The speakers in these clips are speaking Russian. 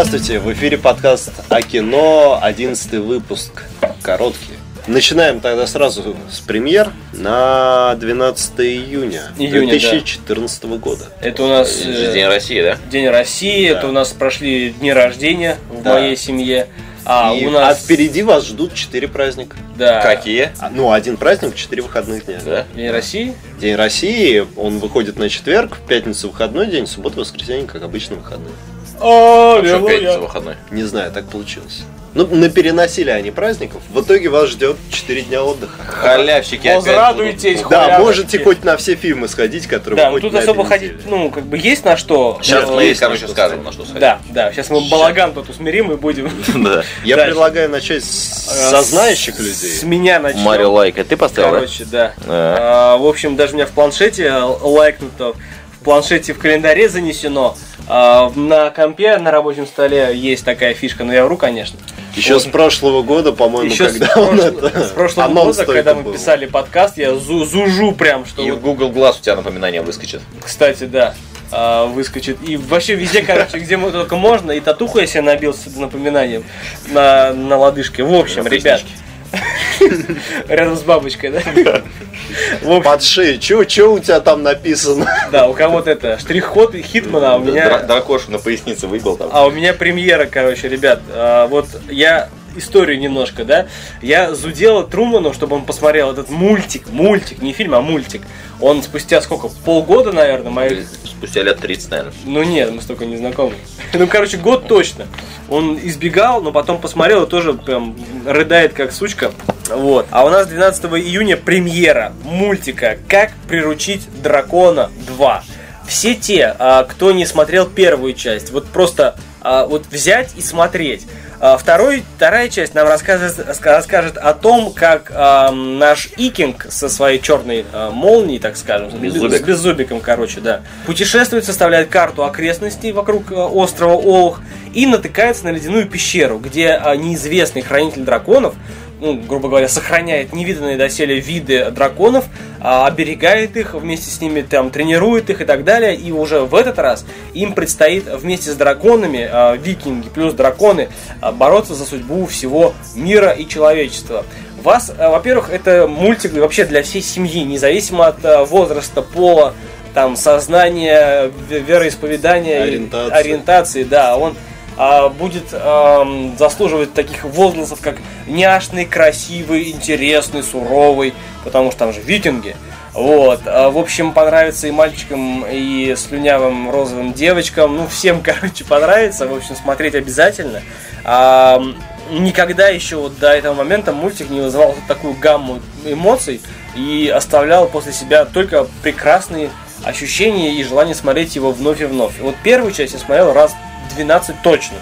Здравствуйте, в эфире подкаст о кино, 11 выпуск, короткий. Начинаем тогда сразу с премьер на 12 июня, Июня, 2014 года. Это у нас э, же День России, да? День России, Да. это у нас прошли дни рождения в Да. моей семье. А И у нас... а впереди вас ждут 4 праздника. Да. Какие? А, Ну, один праздник, 4 выходных дня. Да? День России? День России, он выходит на четверг, в пятницу выходной день, в субботу, воскресенье, как обычно, выходные. А что выходной? Не знаю, так получилось. Ну, на переносили они праздников. В итоге вас ждет 4 дня отдыха. Халявщики опять Возрадуйтесь, будут. Да, можете хоть на все фильмы сходить, которые Да, ну выходят тут на особо этой ходить, неделе. ну, как бы есть на что. Сейчас Э, мы, есть на короче, скажем, на что сходить. Да, да, сейчас мы балаган тут усмирим и будем. Да. Я предлагаю начать с Э, со знающих людей. С меня начнем. Марио Лайк, а ты поставил, Короче, да. А, в общем, даже у меня в планшете э, лайкнуто, в планшете в календаре занесено. А, на компе на рабочем столе есть такая фишка, но я вру, конечно. Еще Вот. с прошлого года, по-моему, Еще когда с, он прошло- это... с прошлого года, когда мы был. писали подкаст, я зу- зужу прям, что И Google Glass у тебя напоминание выскочит. кстати, да, а, выскочит. И вообще везде, короче, где мы только можно, и татуху я себе набил с напоминанием на, на лодыжке. В общем, ребят, рядом с бабочкой, да? В общем, Под шею. Че, че у тебя там написано? да, у кого-то это штрих-код и Хитмана, а у меня... Дра- Дракошу на пояснице выбил там. А у меня премьера, короче, ребят. А, вот я историю немножко, да. Я зудела Труману, чтобы он посмотрел этот мультик. Мультик, не фильм, а мультик. Он спустя сколько? Полгода, наверное, мои... Спустя лет 30, наверное. Ну нет, мы столько не знакомы. Ну, короче, год точно. Он избегал, но потом посмотрел и тоже прям рыдает как сучка. Вот. А у нас 12 июня премьера мультика «Как приручить дракона 2». Все те, а, кто не смотрел первую часть, вот просто а, вот взять и смотреть. А, Второй, вторая часть нам расскажет, ска- расскажет о том, как а, наш Икинг со своей черной а, молнией, так скажем, Беззубик. с беззубиком, короче, да, путешествует, составляет карту окрестностей вокруг э, острова Олух и натыкается на ледяную пещеру, где а, неизвестный хранитель драконов ну, грубо говоря, сохраняет невиданные доселе виды драконов, а, оберегает их, вместе с ними там тренирует их и так далее. И уже в этот раз им предстоит вместе с драконами, а, викинги плюс драконы, а, бороться за судьбу всего мира и человечества. Вас, во-первых, это мультик вообще для всей семьи, независимо от возраста, пола, там, сознания, ве- вероисповедания, Ориентации. ориентации, да, он а, будет ам, заслуживать таких возгласов, как няшный, красивый, интересный, суровый, потому что там же викинги. Вот, а, в общем, понравится и мальчикам, и слюнявым розовым девочкам, ну, всем, короче, понравится, в общем, смотреть обязательно. Ам, никогда еще вот до этого момента мультик не вызывал такую гамму эмоций и оставлял после себя только прекрасные ощущения и желание смотреть его вновь и вновь. Вот первую часть я смотрел раз 12 точно.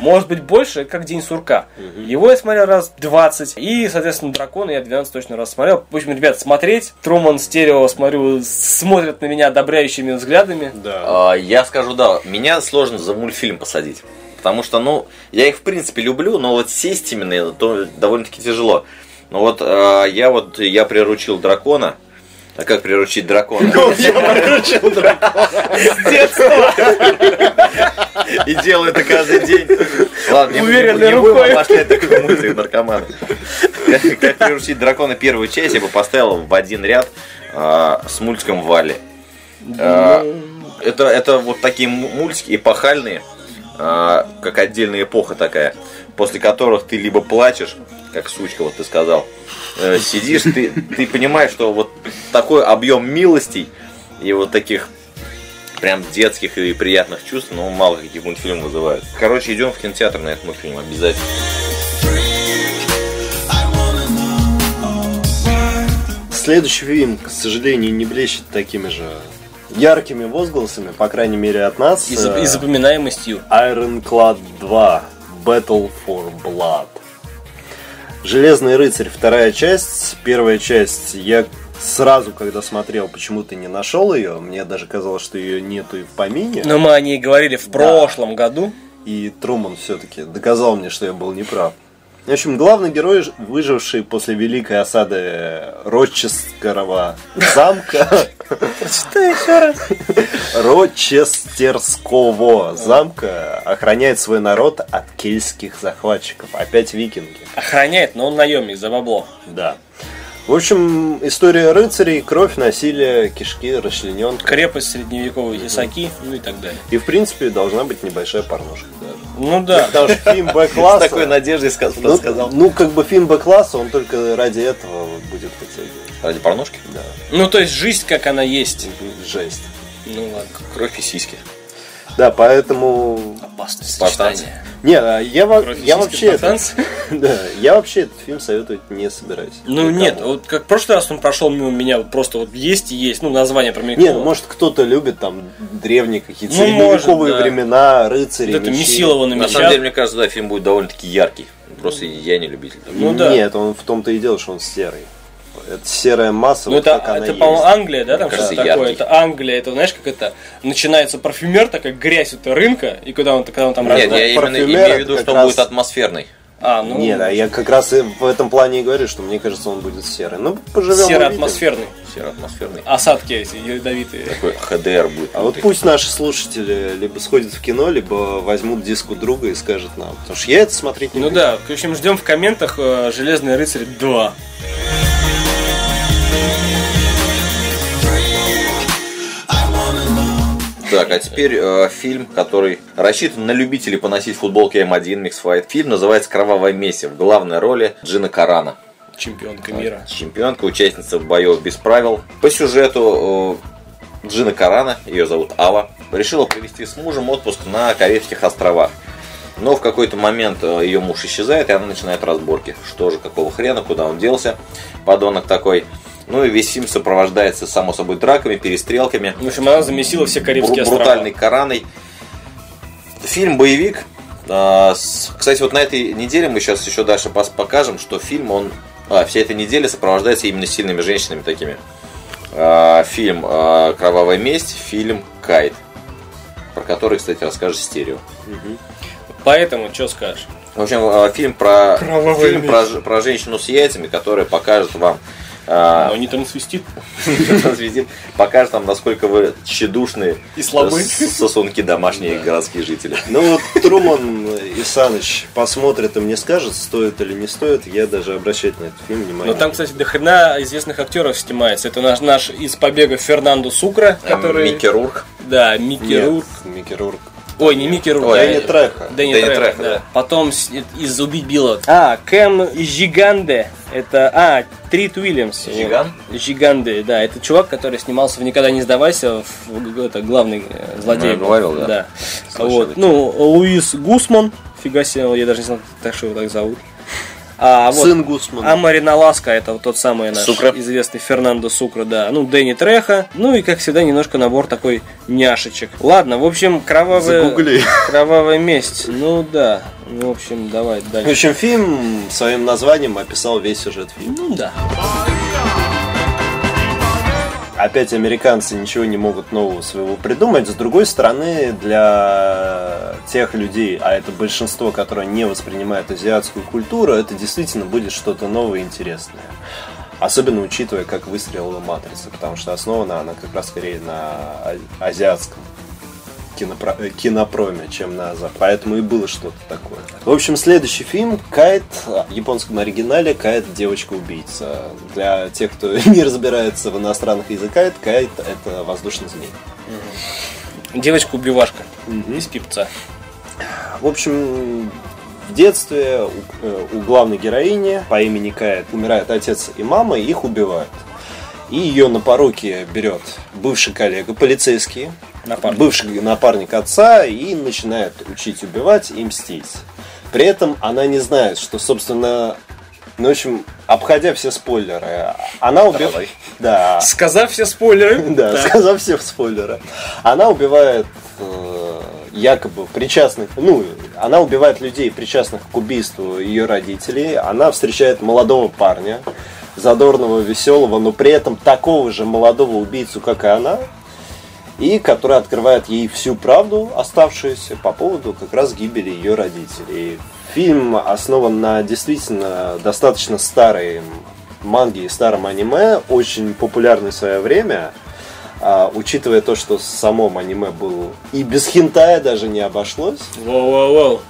Может быть больше, как День сурка. Его я смотрел раз 20. И, соответственно, Дракона я 12 точно раз смотрел. В общем, ребят, смотреть. Труман стерео, смотрю, смотрят на меня одобряющими взглядами. Да. А, Я скажу, да, меня сложно за мультфильм посадить. Потому что, ну, я их в принципе люблю, но вот сесть именно, то довольно-таки тяжело. Но вот а, я вот, я приручил дракона. А как приручить дракона? Я приручил дракона. И делаю это каждый день. Ладно, не Уверенной не рукой. обобщать такой мультик наркомана. Как- Как приручить дракона первую часть я бы поставил в один ряд а, с мультиком Вали. А, Это, это вот такие мультики эпохальные, а, как отдельная эпоха такая, после которых ты либо плачешь, как сучка, вот ты сказал, э, сидишь, ты, ты понимаешь, что вот такой объем милостей и вот таких прям детских и приятных чувств, ну, мало каких мультфильмов вызывают. Короче, идем в кинотеатр на этот мультфильм обязательно. Следующий фильм, к сожалению, не блещет такими же яркими возгласами, по крайней мере от нас. И, зап- и запоминаемостью. Ironclad 2 Battle for Blood. Железный рыцарь, вторая часть. Первая часть я сразу, когда смотрел, почему-то не нашел ее. Мне даже казалось, что ее нету и в помине. Но мы о ней говорили в прошлом году. И Труман все-таки доказал мне, что я был неправ. В общем, главный герой, выживший после великой осады Рочестерова замка, Прочитай еще раз. Рочестерского замка, охраняет свой народ от кельтских захватчиков. Опять викинги. Охраняет, но он наемник за бабло. Да. В общем, история рыцарей, кровь, насилие, кишки, расчлененка. Крепость средневековой Исаки, ну и так далее. И, в принципе, должна быть небольшая порношка даже. Ну да. Потому что фильм С Б-класса... такой надеждой сказ- Ну, сказал. ну, как бы фильм Б-класса, он только ради этого будет вытягивать. Ради порнушки? Да, Ну то есть жизнь, как она есть. жесть. Ну ладно. Кровь и сиськи. Да, поэтому... Опасное сочетание. Не, а я, я вообще... Да, я вообще этот фильм советовать не собираюсь. Ну Никому. нет, вот как в прошлый раз он прошел мимо меня, вот просто вот есть и есть, ну название промелькнуло. Не, ну может кто-то любит там древние какие-то Ну, средневековые может, да. времена, рыцари, Вот это мечи. Месилова на На самом деле, мне кажется, да, фильм будет довольно-таки яркий. Просто я не любитель. Ну да. Нет, он в том-то и дело, что он серый. Это серая масса, Ну вот это, это по-моему. Англия, да, там Мне что-то кажется, такое. яркий. Это Англия, это знаешь, как это начинается парфюмер, такая грязь это рынка, и когда он, когда он там Нет, я именно имею в виду, что он раз- будет атмосферный. А, ну Нет, а я как раз и в этом плане и говорю, что мне кажется, он будет серый. Ну, поживем увидим. атмосферный. Серо-атмосферный. Осадки эти ядовитые. Такой ХДР будет. А вот пусть наши слушатели либо сходят в кино, либо возьмут диск у друга и скажут нам. Потому что я это смотреть не Ну буду. да, в общем, ждем в комментах э, Железный рыцарь 2. Так, а теперь э, фильм, который рассчитан на любителей поносить футболки М1 Mix Fight. Фильм называется «Кровавая месть». В главной роли Джина Карана. Чемпионка мира. Чемпионка, участница боев без правил. По сюжету э, Джина Карана, ее зовут Ава, решила провести с мужем отпуск на Карельских островах. Но в какой-то момент э, ее муж исчезает, и она начинает разборки. Что же, какого хрена, куда он делся, подонок такой. Ну и весь фильм сопровождается, само собой, драками, перестрелками. В общем, она замесила все Карибские бру- острова. брутальной Кораной. Фильм боевик. А, Кстати, вот на этой неделе мы сейчас еще дальше покажем, что фильм, он а, вся эта неделя сопровождается именно сильными женщинами такими. А, Фильм а, «Кровавая месть», фильм «Кайт», про который, кстати, расскажет стерео. Поэтому, что скажешь? В общем, фильм про Кровавая фильм про, про женщину с яйцами, которая покажет вам Но они там свистит. Звездит, покажет нам, насколько вы тщедушные И слабы. с- сосунки домашние городские жители. Ну вот Труман и Саныч посмотрит и мне скажет, стоит или не стоит, я даже обращать на этот фильм внимание. Но там, кстати, до хрена известных актеров снимается. Это наш, наш из побега Фернандо Сукра, который... Микки Рурк. Да, Микки Нет, Рурк. Микки Рурк. Ой, не Микки Рурк. Ой, да, Дэнни э, Треха. Дэнни, Дэнни Треха, Треха, да. да. Потом с- из «Убить Билла». А, Кэм Жиганде. Это, а, Трит Уильямс. Жиган? Жиганде, да. Это чувак, который снимался в «Никогда не сдавайся», в, это главный э, злодей. Ну, я говорил, да. Да. Вот. Ну, Луис Гусман. Фига себе, я даже не знал, так что его так зовут. А, вот. Сын Гусмана. А Марина Ласка, это вот тот самый наш Сукра. известный Фернандо Сукра, да. Ну, Дэнни Треха. Ну и, как всегда, немножко набор такой няшечек. Ладно, в общем, кровавая... Загугли. Кровавая месть. Ну да. В общем, давай В дальше. общем, фильм своим названием описал весь сюжет фильма. Ну да. Опять американцы ничего не могут нового своего придумать. С другой стороны, для тех людей, а это большинство, которые не воспринимают азиатскую культуру, это действительно будет что-то новое и интересное. Особенно учитывая, как выстрелила «Матрица», потому что основана она как раз скорее на а- азиатском кинопро- э, кинопроме, чем на Запад. Поэтому и было что-то такое. В общем, следующий фильм «Кайт» в японском оригинале «Кайт. Девочка-убийца». Для тех, кто не разбирается в иностранных языках, это «Кайт» — это воздушный змей. Девочка-убивашка из пипца. В общем, в детстве у, э, у главной героини по имени Кайт умирает отец и мама, и их убивают. И ее на поруки берет бывший коллега, полицейский, Напарник. бывший напарник отца, и начинает учить убивать и мстить. При этом она не знает, что, собственно, ну, в общем, обходя все спойлеры, она убивает... Да, Сказав все спойлеры. да, Так. сказав все спойлеры. Она убивает э, якобы причастных, ну, она убивает людей, причастных к убийству ее родителей. Она встречает молодого парня, задорного, веселого, но при этом такого же молодого убийцу, как и она. И который открывает ей всю правду, оставшуюся по поводу как раз гибели ее родителей. Фильм основан на действительно достаточно старой манге и старом аниме, очень популярный в свое время. А, учитывая то, что самом аниме был и без хентая даже не обошлось. Воу-воу-воу.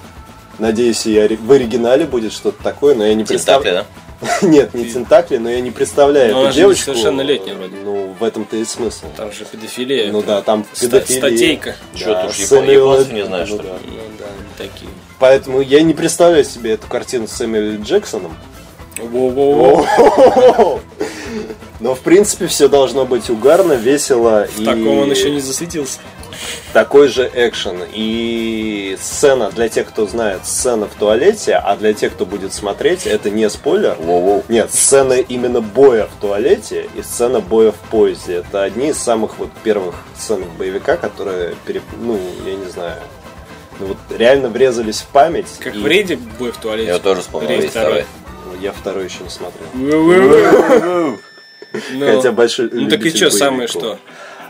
Надеюсь, и в оригинале будет что-то такое, но я не представляю. да? Нет, не Тентакли, но я не представляю Но эту девочку. несовершеннолетняя вроде. Ну, в этом-то и смысл. Там же педофилия. Ну да, там педофилия. статейка. Чё, ты уж японцев не знаешь, ну что ли? да. Ну да, такие. Поэтому я не представляю себе эту картину с Сэмюэлем Джексоном. Воу-воу-воу. Но, в принципе, все должно быть угарно, весело. В таком он еще не засветился. такой же экшен. И сцена, для тех, кто знает, сцена в туалете, а для тех, кто будет смотреть, это не спойлер. Воу-воу. Нет, сцена именно боя в туалете и сцена боя в поезде. Это одни из самых вот первых сцен боевика, которые, пере- ну, я не знаю, ну вот реально врезались в память. Как И- в рейде бой в туалете. Я тоже вспомнил. Рейд Рейд второй. Я второй еще не смотрел. Ну, Хотя большой Ну так и что, самое боевиков. что?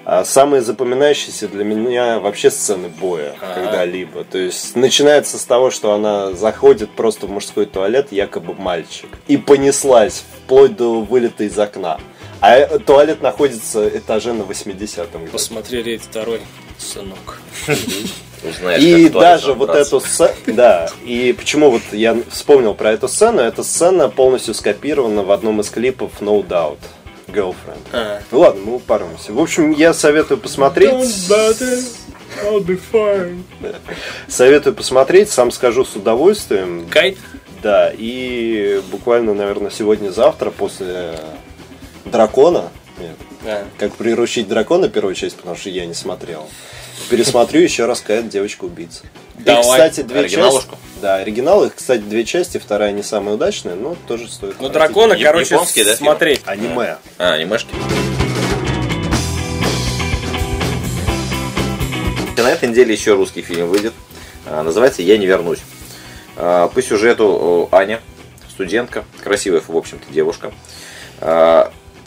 А самые запоминающиеся для меня вообще сцены боя А. когда-либо. То есть начинается с того, что она заходит просто в мужской туалет, якобы мальчик, и понеслась вплоть до вылета из окна. А э, туалет находится этаже на 80-м. Посмотри рейд второй, сынок. Узнаешь, И даже вот эту сцену, да, и почему вот я вспомнил про эту сцену, эта сцена полностью скопирована в одном из клипов No Doubt, Girlfriend. А. Ну ладно, мы упаримся. В общем, я советую посмотреть. I'll be fine. Советую посмотреть, сам скажу с удовольствием. Кайт? Да, и буквально, наверное, сегодня-завтра после Дракона, нет, А. как приручить дракона, первую часть, потому что я не смотрел. Пересмотрю еще раз Кайт девочка-убийца. И, Давай. кстати, две Оригиналушку? части. Да, оригинал, их, кстати, две части, вторая не самая удачная, но тоже стоит. Ну, дракона, короче, японский, да, смотреть. Аниме. А, анимешки. И на этой неделе еще русский фильм выйдет. А, Называется «Я не вернусь». А, По сюжету Аня, студентка, красивая, в общем-то, девушка,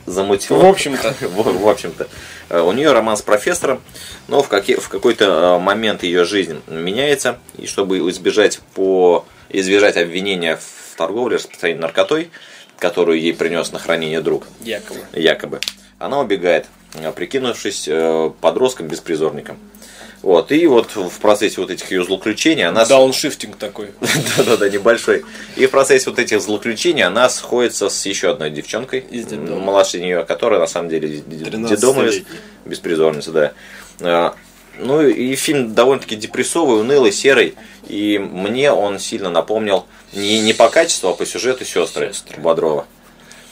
замутила... В общем-то. В в общем-то. А, У нее роман с профессором, но в, каки- в какой-то а, момент ее жизнь меняется, и чтобы избежать, по, избежать обвинения в торговле, распространении наркотой, которую ей принес на хранение друг, Якобы. якобы, она убегает, э, прикинувшись э, подростком-беспризорником. Вот, и вот в процессе вот этих ее злоключений она... Дауншифтинг такой. Да-да-да, небольшой. И в процессе вот этих злоключений она сходится с еще одной девчонкой, Из младше нее, которая на самом деле детдомовец, 13-летняя. беспризорница, да. А, Ну и фильм довольно-таки депрессовый, унылый, серый. И мне он сильно напомнил не, не по качеству, а по сюжету сестры, «Сестры». Бодрова.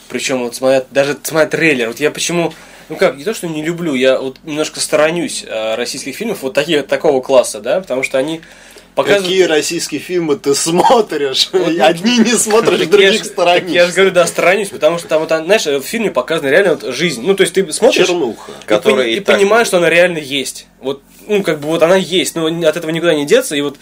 Причем вот смотря, даже смотря трейлер, вот я почему, ну как, не то, что не люблю, я вот немножко сторонюсь э, российских фильмов вот таких, такого класса, да, потому что они показывают... Какие российские фильмы ты смотришь? Вот, Одни не смотришь, других ж- сторонишь. так Я же говорю, да, сторонюсь, потому что там, вот, знаешь, в фильме показана реально вот жизнь. Ну, то есть ты смотришь Чернуха. и, и и так- понимаешь, что она реально есть. Вот, ну, как бы вот она есть, но от этого никуда не деться, и вот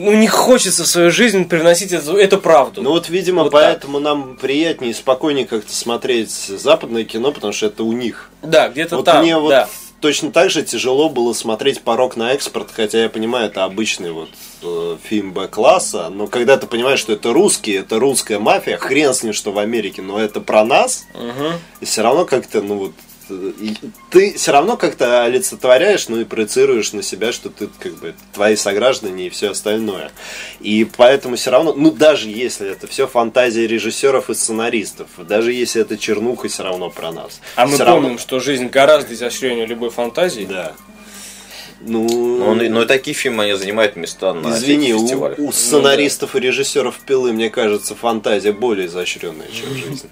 ну, не хочется в свою жизнь привносить эту, эту правду. Ну вот, видимо, Вот поэтому нам приятнее и спокойнее как-то смотреть западное кино, потому что это у них. да, где-то вот там, мне вот да. точно так же тяжело было смотреть «Порог на экспорт», хотя я понимаю, это обычный вот э, фильм Б-класса, но когда ты понимаешь, что это русский, это русская мафия, хрен с ним, что в Америке, но это про нас, Мгм. и все равно как-то, ну вот, и ты все равно как-то олицетворяешь, ну и проецируешь на себя, что ты как бы твои сограждане и все остальное. И поэтому все равно, ну даже если это все фантазия режиссеров и сценаристов, даже если это чернуха, все равно про нас. А мы Всё помним, равно- что жизнь гораздо изощреннее любой фантазии. Да. Ну, Но, но и такие фильмы они занимают места на извини, всяких у, фестивалях. у сценаристов и режиссеров пилы, мне кажется, фантазия более изощренная, чем жизнь.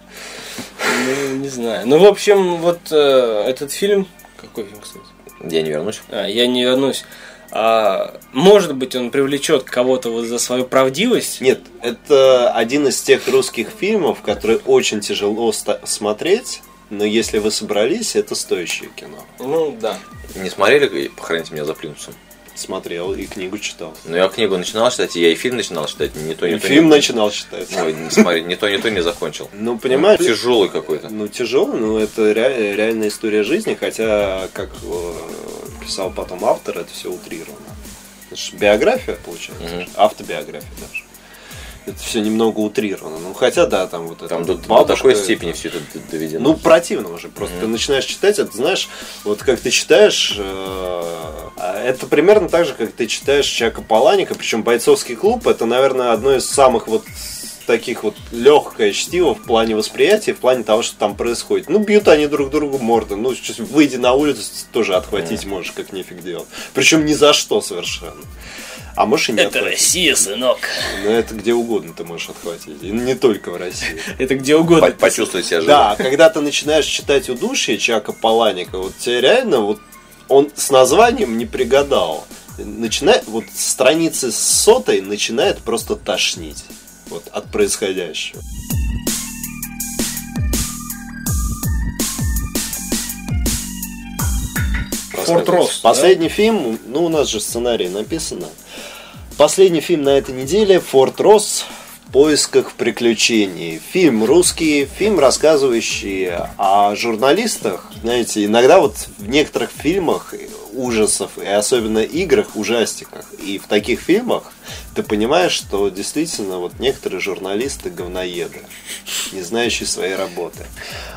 Ну, не знаю. Ну, в общем, вот э, этот фильм... Какой фильм, кстати? Я не вернусь. А, я не вернусь. А, может быть, он привлечет кого-то вот за свою правдивость. Нет, это один из тех русских фильмов, которые очень тяжело смотреть, но если вы собрались, это стоящее кино. Ну, да. Не смотрели «Похороните меня за плинтусом»? Смотрел и книгу читал. Ну, я книгу начинал читать, и я и фильм начинал читать, не то, не И то. фильм не... начинал читать. Ой, не смотри, не то, не то не закончил. Ну, понимаешь, Тяжелый какой-то. ну тяжело, но это ре- реальная история жизни, хотя, как э, написал потом автор, это все утрировано. Это же биография, получается. Мгм. Автобиография даже. Это все немного утрировано. Ну, хотя, да, там вот это Там вот до, такой это- степени все это доведено. Ну, противно уже. Просто ты начинаешь читать, это знаешь, вот как ты читаешь, э, а это примерно так же, как ты читаешь Чака Паланика, причем бойцовский клуб это, наверное, одно из самых вот таких вот легкое чтиво в плане восприятия, в плане того, что там происходит. Ну, бьют они друг другу морды. Ну, выйди на улицу, тоже отхватить можешь, как нефиг делать. Причем ни за что совершенно. А можешь и не Это отхватить. Россия, сынок. Но это где угодно ты можешь отхватить. И не только в России. Это где угодно. По- Почувствовать себя живым. Да, когда ты начинаешь читать удушье Чака Паланика, вот тебе реально вот он с названием не пригадал. Начинает, вот страницы с сотой начинает просто тошнить вот, от происходящего. Форт Росс, Последний фильм, ну у нас же сценарий написано. Последний фильм на этой неделе Форт Росс в поисках приключений. Фильм русский, фильм, рассказывающий о журналистах. Знаете, иногда вот в некоторых фильмах ужасов, и особенно играх, ужастиках, и в таких фильмах ты понимаешь, что действительно вот некоторые журналисты говноеды, не знающие своей работы.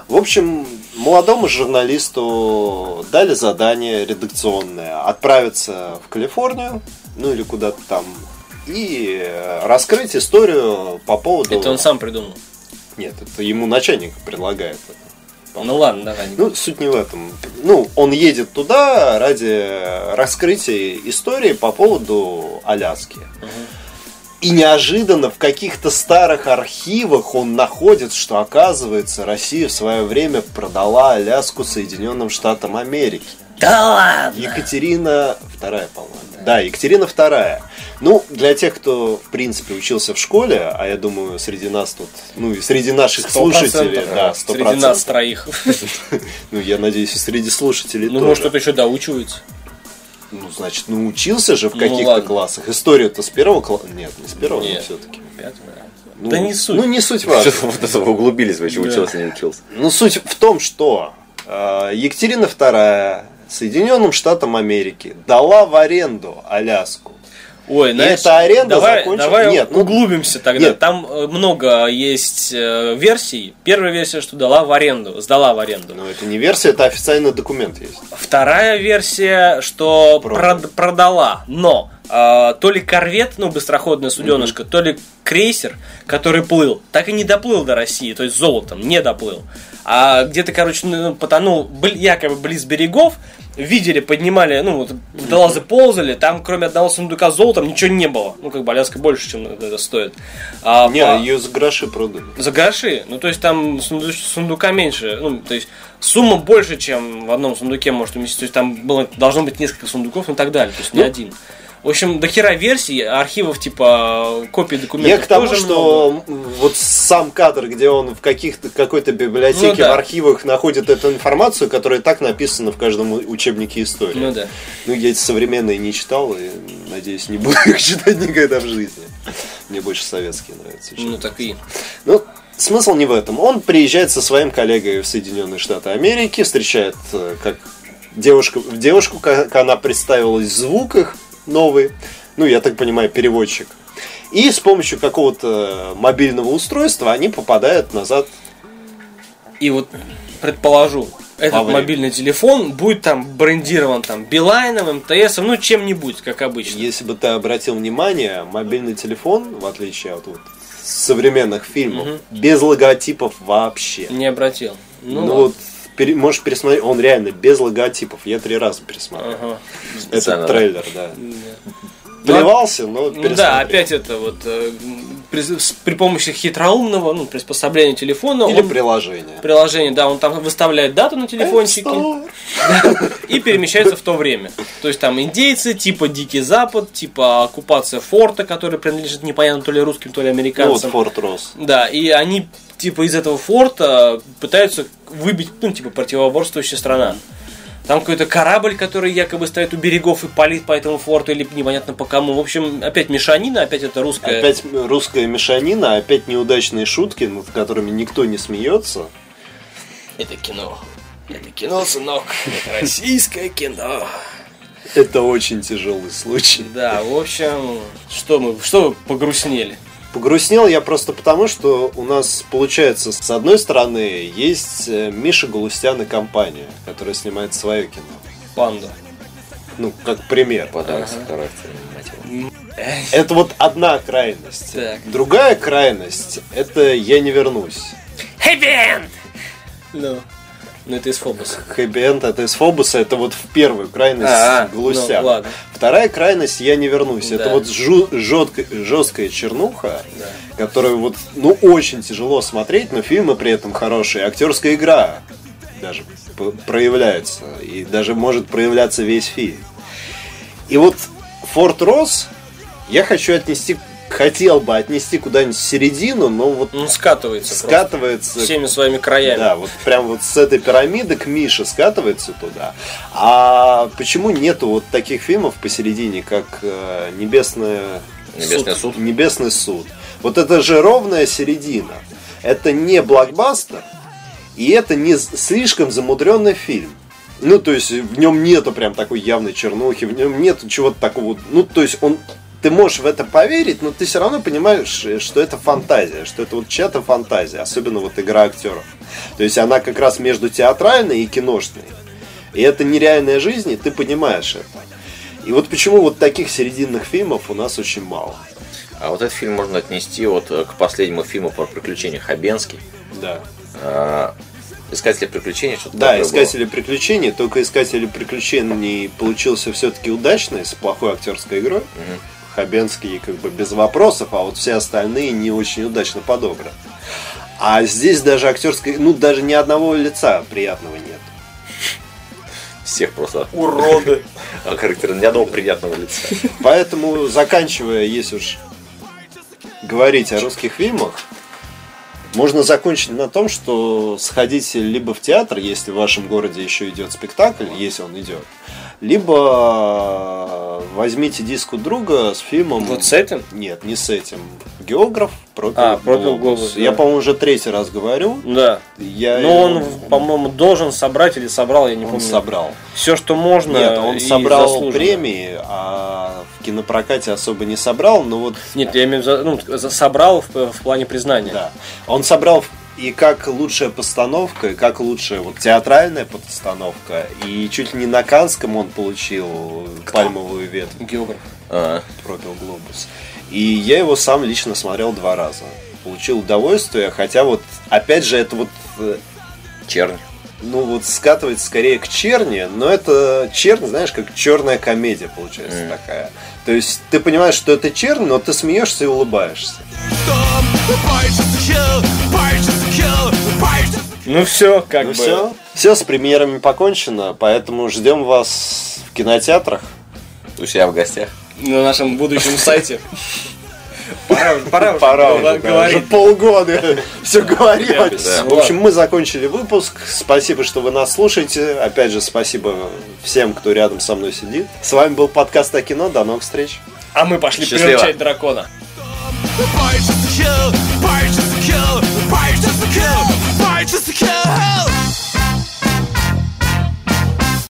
В общем, молодому журналисту дали задание редакционное отправиться в Калифорнию, ну или куда-то там, и э, раскрыть историю по поводу... Это он сам придумал. Нет, это ему начальник предлагает это. Ну ладно, давай. не Ну, суть не в этом. Ну, он едет туда ради раскрытия истории по поводу Аляски. И неожиданно в каких-то старых архивах он находит, что оказывается Россия в свое время продала Аляску Соединенным Штатам Америки. Да ладно! Екатерина вторая, по-моему. Да, Екатерина вторая. Ну, для тех, кто, в принципе, учился в школе, а я думаю, среди нас тут, ну и среди наших слушателей, да, сто Среди нас троих. Ну, я надеюсь, и среди слушателей Ну, тоже. может, кто-то еще доучивается. Ну, значит, научился же в Ну, каких-то классах. Историю-то с первого класса? Нет, не с первого, но все-таки. Пятый, да. Да не суть. Ну, не суть важно. Что-то вот это вы углубились, вообще Да. учился, не учился. Ну, суть в том, что э, Екатерина II Соединенным Штатам Америки дала в аренду Аляску. Ой, И знаешь, эта аренда давай, закончилась- давай Нет, ну- углубимся тогда. Нет. Там э, много есть э, версий. Первая версия, что дала в аренду, сдала в аренду. Но это не версия, это официальный документ есть. Вторая версия, что прод- продала, но э, то ли корвет, ну, быстроходная суденышко, то ли крейсер, который плыл, так и не доплыл до России, то есть золотом не доплыл. А где-то, короче, ну, потонул якобы близ берегов, видели, поднимали, ну, вот, водолазы ползали, там кроме одного сундука с золотом ничего не было. Ну, как бы Аляска больше, чем это стоит. А, Не, по- ее за гроши продали. за гроши. Ну, то есть там сунду- сундука меньше. Ну, то есть сумма больше, чем в одном сундуке может уместиться. То есть там было, должно быть несколько сундуков и так далее. То есть не Ну. один. В общем, до хера версий, архивов типа копий документов Я к тому, что м, вот сам кадр, где он в каких-то какой-то библиотеке, Ну да. в архивах находит эту информацию, которая так написана в каждом учебнике истории. много. Ну да. Ну, я эти современные не читал и, надеюсь, не буду их читать никогда в жизни. Мне больше советские нравятся. Ну так и. Ну, смысл не в этом. Он приезжает со своим коллегой в Соединенные Штаты Америки, встречает э, как девушку, девушку, как она представилась в звуках новый, ну, я так понимаю, переводчик. И с помощью какого-то мобильного устройства они попадают назад. И вот предположу, этот мобильный телефон будет там брендирован там Билайном, МТСом, ну чем-нибудь, как обычно. Если бы ты обратил внимание, мобильный телефон, в отличие от вот современных фильмов, Мгм. без логотипов вообще. Не обратил. Ну, Ну, вот, пере- можешь пересмотреть, он реально без логотипов. Я три раза пересмотрел. Ага. Этот да? трейлер, да. Да. Плевался, но Ну пересмотрел. да, опять это вот э, при, при помощи хитроумного ну, приспособления телефона Или он- приложение. приложение, да, он там выставляет дату на телефончике Store. и перемещается в то время. То есть там индейцы, типа Дикий Запад, типа оккупация форта, который принадлежит непонятно то ли русским, то ли Ну вот американцам. Форт Росс. Да, и они типа из этого форта пытаются выбить, ну, типа, противоборствующая страна. Там какой-то корабль, который якобы стоит у берегов и палит по этому форту, или непонятно по кому. В общем, опять мешанина, опять это русская. Опять русская мешанина, опять неудачные шутки, над которыми никто не смеется. Это кино. Это кино, сынок. Это российское кино. Это очень тяжелый случай. Да, в общем, что мы, что погрустнели? Погрустнел я просто потому, что у нас получается, с одной стороны, есть э, Миша Галустян и компания, которая снимает свое кино. Панда. Ну, как пример. Подарок с характером, мать его. Это вот одна крайность. Так. Другая крайность – это «Я не вернусь». Хэппи Ну. Ну это из Фобуса. Хэппи-энд это из Фобуса, это вот в первую крайность А, Галустяна. ну, ладно. Вторая крайность «Я не вернусь». Это Да. вот жу- жёсткая, жесткая чернуха, Да. которую вот, ну, очень тяжело смотреть, но фильмы при этом хорошие. Актерская игра даже проявляется. И даже может проявляться весь фильм. И вот Форт Росс я хочу отнести, хотел бы отнести куда-нибудь в середину, но вот Ну скатывается. просто. скатывается Всеми своими краями. да, вот прям вот с этой пирамиды к Мише скатывается туда. А почему нету вот таких фильмов посередине, как э, Небесная Небесный суд. Небесный суд. Вот это же ровная середина. Это не блокбастер, и это не слишком замудренный фильм. Ну, то есть в нем нету прям такой явной чернухи, в нем нету чего-то такого. Ну, то есть он ты можешь в это поверить, но ты все равно понимаешь, что это фантазия, что это вот чья-то фантазия, особенно вот игра актеров. То есть она как раз между театральной и киношной. И это нереальная жизнь, и ты понимаешь это. И вот почему вот таких серединных фильмов у нас очень мало. А вот этот фильм можно отнести вот э, к последнему фильму про приключения Хабенский. Да. А, Искатели приключений, что-то Да, такое было. искатели приключений, только искатели приключений получился все-таки удачный, с плохой актерской игрой. Мгм. Хабенский как бы без вопросов, а вот все остальные не очень удачно подобраны. А здесь даже актерской, ну даже ни одного лица приятного нет. Всех просто Уроды. а, характерно ни одного приятного лица. Поэтому, заканчивая, если уж говорить о русских фильмах, можно закончить на том, что сходите либо в театр, если в вашем городе еще идет спектакль, если он идет, либо возьмите диск у друга с фильмом... Вот с этим? Нет, не с этим. Географ пропил, А, пропил глобус, Я, да. по-моему, уже третий раз говорю. Да. Я Но он, по-моему, должен собрать или собрал, я не он помню. собрал. Все, что можно. Нет, он собрал заслуженно. премии, а в кинопрокате особо не собрал, но вот Нет, я имею в виду, ну, собрал в, в плане признания. Да. Он собрал и как лучшая постановка, и как лучшая вот театральная постановка. И чуть ли не на Канском он получил пальмовую ветвь, Географ. А, пропил глобус. И я его сам лично смотрел два раза. Получил удовольствие, хотя вот, опять же, это вот э, чернь. ну вот скатывается скорее к черни, но это чернь, знаешь, как черная комедия получается Мгм. такая. То есть ты понимаешь, что это чернь, но ты смеешься и улыбаешься. Ну все, как ну бы. все, все с премьерами покончено, поэтому ждем вас в кинотеатрах. У себя в гостях. На нашем будущем сайте. Пора, пора, уже Пора уже, да, говорить. уже полгода все да. В общем, мы закончили выпуск. Спасибо, что вы нас слушаете. Опять же, спасибо всем, кто рядом со мной сидит. С вами был подкаст о кино. До новых встреч. А мы пошли Счастливо. приручать дракона. Fight just to kill, fight just to kill, fight just to kill, just to kill.